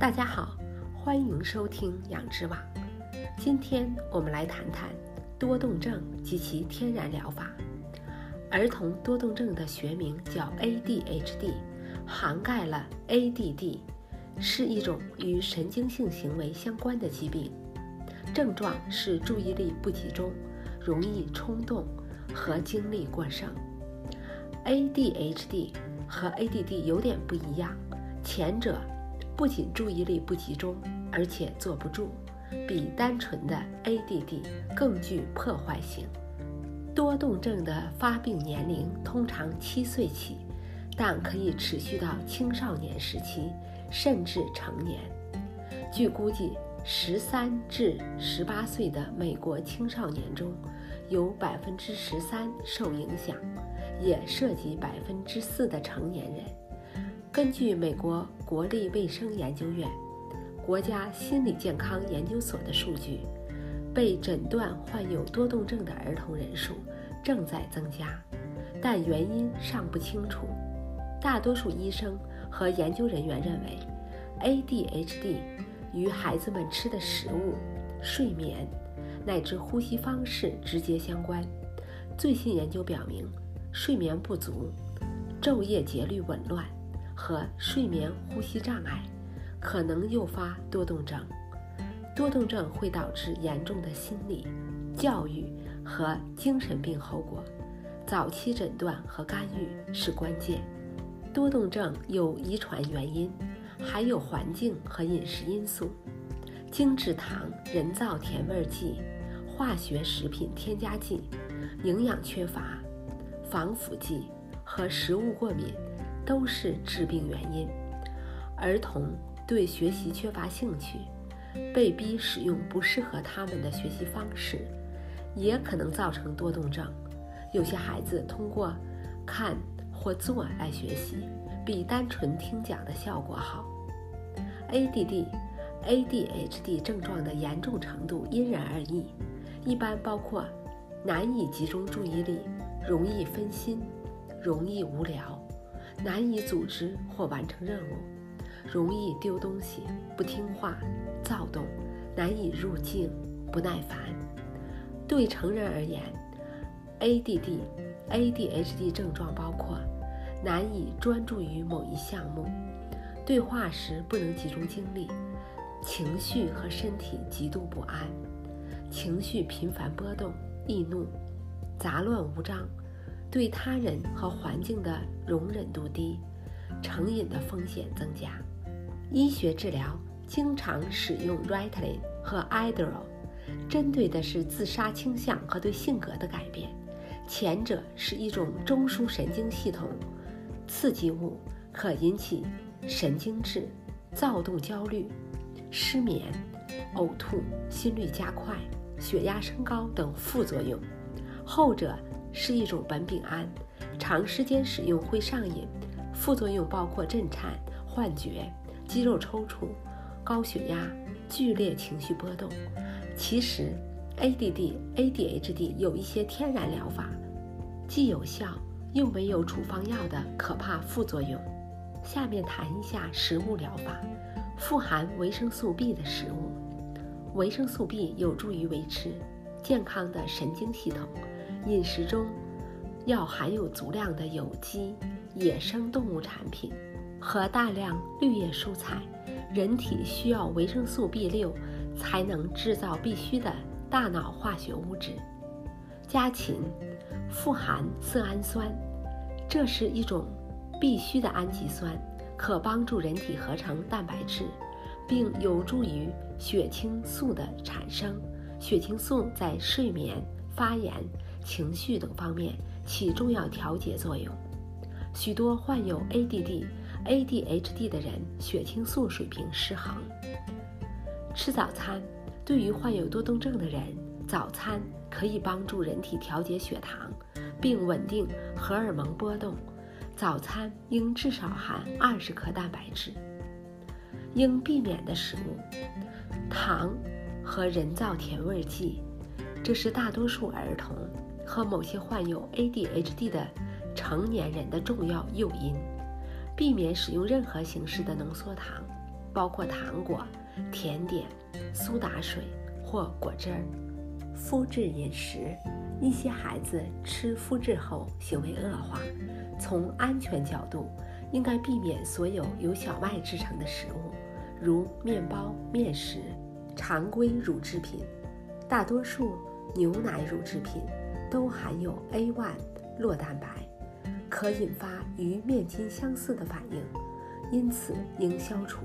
大家好，欢迎收听养殖网。今天我们来谈谈多动症及其天然疗法。儿童多动症的学名叫 ADHD，涵盖了 ADD，是一种与神经性行为相关的疾病。症状是注意力不集中、容易冲动和精力过剩。ADHD 和 ADD 有点不一样，前者。不仅注意力不集中，而且坐不住，比单纯的 ADD 更具破坏性。多动症的发病年龄通常七岁起，但可以持续到青少年时期，甚至成年。据估计，十三至十八岁的美国青少年中，有百分之十三受影响，也涉及百分之四的成年人。根据美国国立卫生研究院、国家心理健康研究所的数据，被诊断患有多动症的儿童人数正在增加，但原因尚不清楚。大多数医生和研究人员认为，ADHD 与孩子们吃的食物、睡眠乃至呼吸方式直接相关。最新研究表明，睡眠不足、昼夜节律紊乱。和睡眠呼吸障碍可能诱发多动症，多动症会导致严重的心理、教育和精神病后果，早期诊断和干预是关键。多动症有遗传原因，还有环境和饮食因素，精制糖、人造甜味剂、化学食品添加剂、营养缺乏、防腐剂和食物过敏。都是致病原因。儿童对学习缺乏兴趣，被逼使用不适合他们的学习方式，也可能造成多动症。有些孩子通过看或做来学习，比单纯听讲的效果好。ADD、ADHD 症状的严重程度因人而异，一般包括难以集中注意力、容易分心、容易无聊。难以组织或完成任务，容易丢东西，不听话，躁动，难以入静，不耐烦。对成人而言，ADD、ADHD 症状包括难以专注于某一项目，对话时不能集中精力，情绪和身体极度不安，情绪频繁波动，易怒，杂乱无章。对他人和环境的容忍度低，成瘾的风险增加。医学治疗经常使用 Ritalin 和 Adderall，针对的是自杀倾向和对性格的改变。前者是一种中枢神经系统刺激物，可引起神经质、躁动、焦虑、失眠、呕吐、心率加快、血压升高等副作用。后者。是一种苯丙胺，长时间使用会上瘾，副作用包括震颤、幻觉、肌肉抽搐、高血压、剧烈情绪波动。其实，ADD、ADHD 有一些天然疗法，既有效又没有处方药的可怕副作用。下面谈一下食物疗法，富含维生素 B 的食物。维生素 B 有助于维持健康的神经系统。饮食中要含有足量的有机野生动物产品和大量绿叶蔬菜。人体需要维生素 B 六才能制造必需的大脑化学物质。家禽富含色氨酸，这是一种必需的氨基酸，可帮助人体合成蛋白质，并有助于血清素的产生。血清素在睡眠、发炎。情绪等方面起重要调节作用。许多患有 ADD、ADHD 的人血清素水平失衡。吃早餐对于患有多动症的人，早餐可以帮助人体调节血糖，并稳定荷尔蒙波动。早餐应至少含二十克蛋白质。应避免的食物：糖和人造甜味剂，这是大多数儿童。和某些患有 ADHD 的成年人的重要诱因，避免使用任何形式的浓缩糖，包括糖果、甜点、苏打水或果汁儿。麸质饮食，一些孩子吃麸质后行为恶化。从安全角度，应该避免所有由小麦制成的食物，如面包、面食、常规乳制品。大多数牛奶乳制品都含有 A1 酪蛋白，可引发与面筋相似的反应，因此应消除。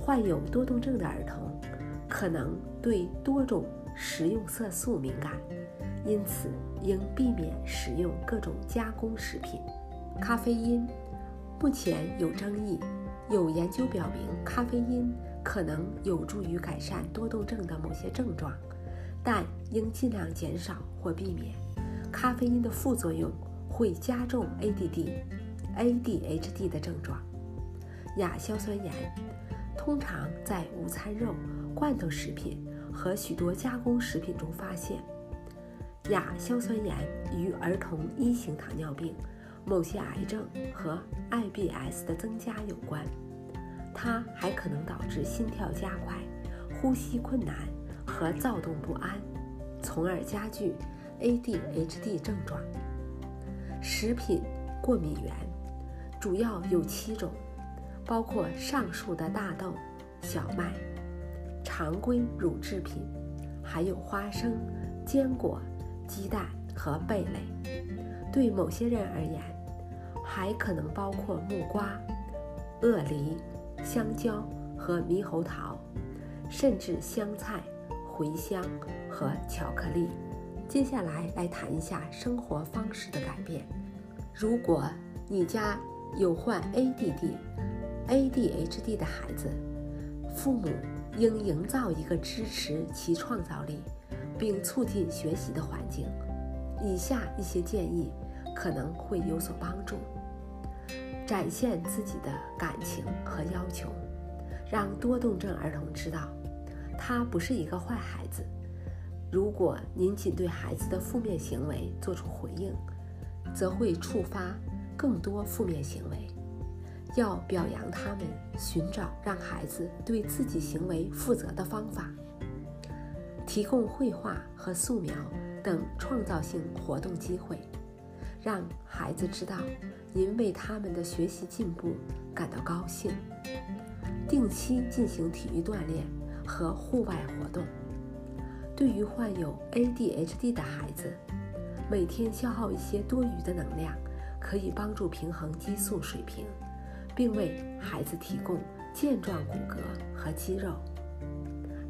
患有多动症的儿童可能对多种食用色素敏感，因此应避免食用各种加工食品。咖啡因目前有争议，有研究表明咖啡因。可能有助于改善多动症的某些症状，但应尽量减少或避免。咖啡因的副作用会加重 ADD、ADHD 的症状。亚硝酸盐通常在午餐肉、罐头食品和许多加工食品中发现。亚硝酸盐与儿童一型糖尿病、某些癌症和 IBS 的增加有关。它还可能导致心跳加快、呼吸困难和躁动不安，从而加剧 ADHD 症状。食品过敏源主要有七种，包括上述的大豆、小麦、常规乳制品，还有花生、坚果、鸡蛋和贝类。对某些人而言，还可能包括木瓜、鳄梨。香蕉和猕猴桃，甚至香菜、茴香和巧克力。接下来来谈一下生活方式的改变。如果你家有患 ADD、ADHD 的孩子，父母应营造一个支持其创造力并促进学习的环境。以下一些建议可能会有所帮助。展现自己的感情和要求，让多动症儿童知道，他不是一个坏孩子。如果您仅对孩子的负面行为做出回应，则会触发更多负面行为。要表扬他们，寻找让孩子对自己行为负责的方法，提供绘画和素描等创造性活动机会，让孩子知道。您为他们的学习进步感到高兴。定期进行体育锻炼和户外活动。对于患有 ADHD 的孩子，每天消耗一些多余的能量，可以帮助平衡激素水平，并为孩子提供健壮骨骼和肌肉。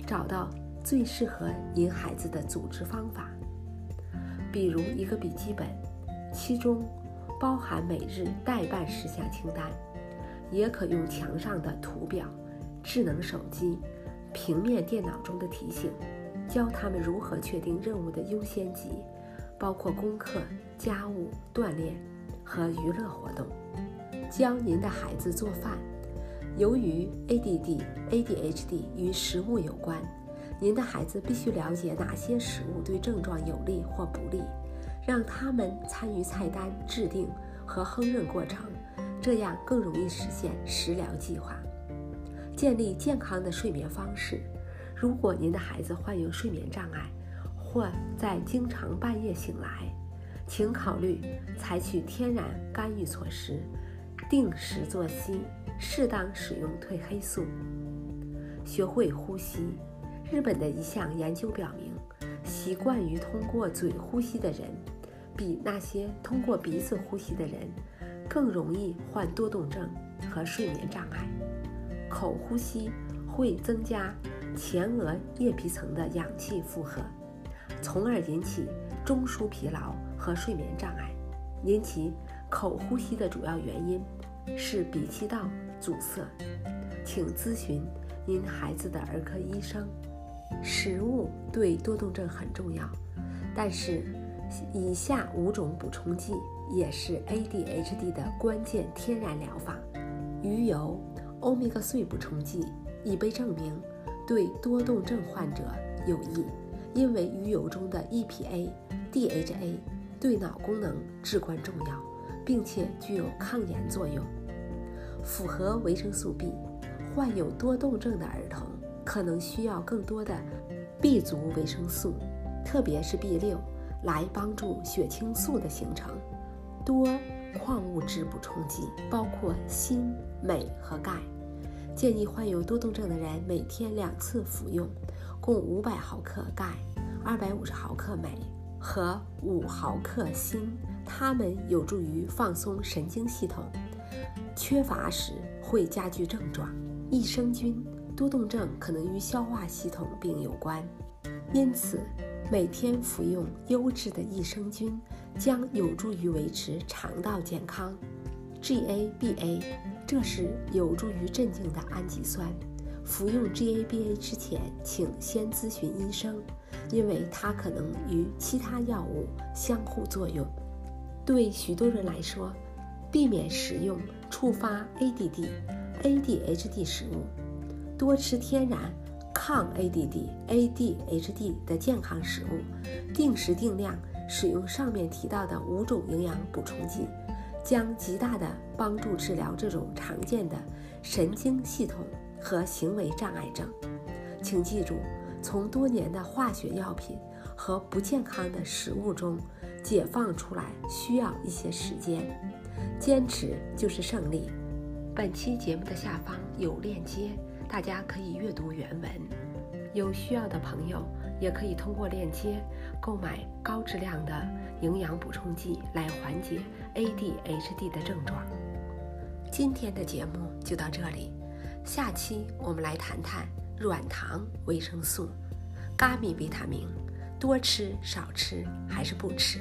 找到最适合您孩子的组织方法，比如一个笔记本，其中。包含每日待办事项清单，也可用墙上的图表、智能手机、平面电脑中的提醒，教他们如何确定任务的优先级，包括功课、家务、锻炼和娱乐活动。教您的孩子做饭。由于 ADD、ADHD 与食物有关，您的孩子必须了解哪些食物对症状有利或不利。让他们参与菜单制定和烹饪过程，这样更容易实现食疗计划。建立健康的睡眠方式。如果您的孩子患有睡眠障碍，或在经常半夜醒来，请考虑采取天然干预措施，定时作息，适当使用褪黑素。学会呼吸。日本的一项研究表明，习惯于通过嘴呼吸的人。比那些通过鼻子呼吸的人更容易患多动症和睡眠障碍。口呼吸会增加前额叶皮层的氧气负荷，从而引起中枢疲劳和睡眠障碍。引起口呼吸的主要原因是鼻气道阻塞，请咨询您孩子的儿科医生。食物对多动症很重要，但是。以下五种补充剂也是 ADHD 的关键天然疗法：鱼油、欧米伽3补充剂已被证明对多动症患者有益，因为鱼油中的 EPA、DHA 对脑功能至关重要，并且具有抗炎作用。复合维生素 B、患有多动症的儿童可能需要更多的 B 族维生素，特别是 B 六，来帮助血清素的形成。多矿物质补充剂包括锌、镁和钙。建议患有多动症的人每天两次服用，共五百毫克钙、二百五十毫克镁和五毫克锌。它们有助于放松神经系统，缺乏时会加剧症状。益生菌，多动症可能与消化系统病有关，因此每天服用优质的益生菌将有助于维持肠道健康。GABA，这是有助于镇静的氨基酸。服用 GABA 之前，请先咨询医生，因为它可能与其他药物相互作用。对许多人来说，避免食用触发 ADD、ADHD 食物，多吃天然抗 ADD、ADHD 的健康食物，定时定量使用上面提到的五种营养补充剂，将极大的帮助治疗这种常见的神经系统和行为障碍症。请记住，从多年的化学药品和不健康的食物中。解放出来需要一些时间，坚持就是胜利。本期节目的下方有链接，大家可以阅读原文。有需要的朋友也可以通过链接购买高质量的营养补充剂来缓解 ADHD 的症状。今天的节目就到这里，下期我们来谈谈软糖维生素、咖米维他命。多吃少吃还是不吃？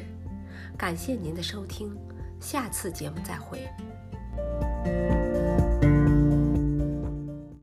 感谢您的收听，下次节目再会。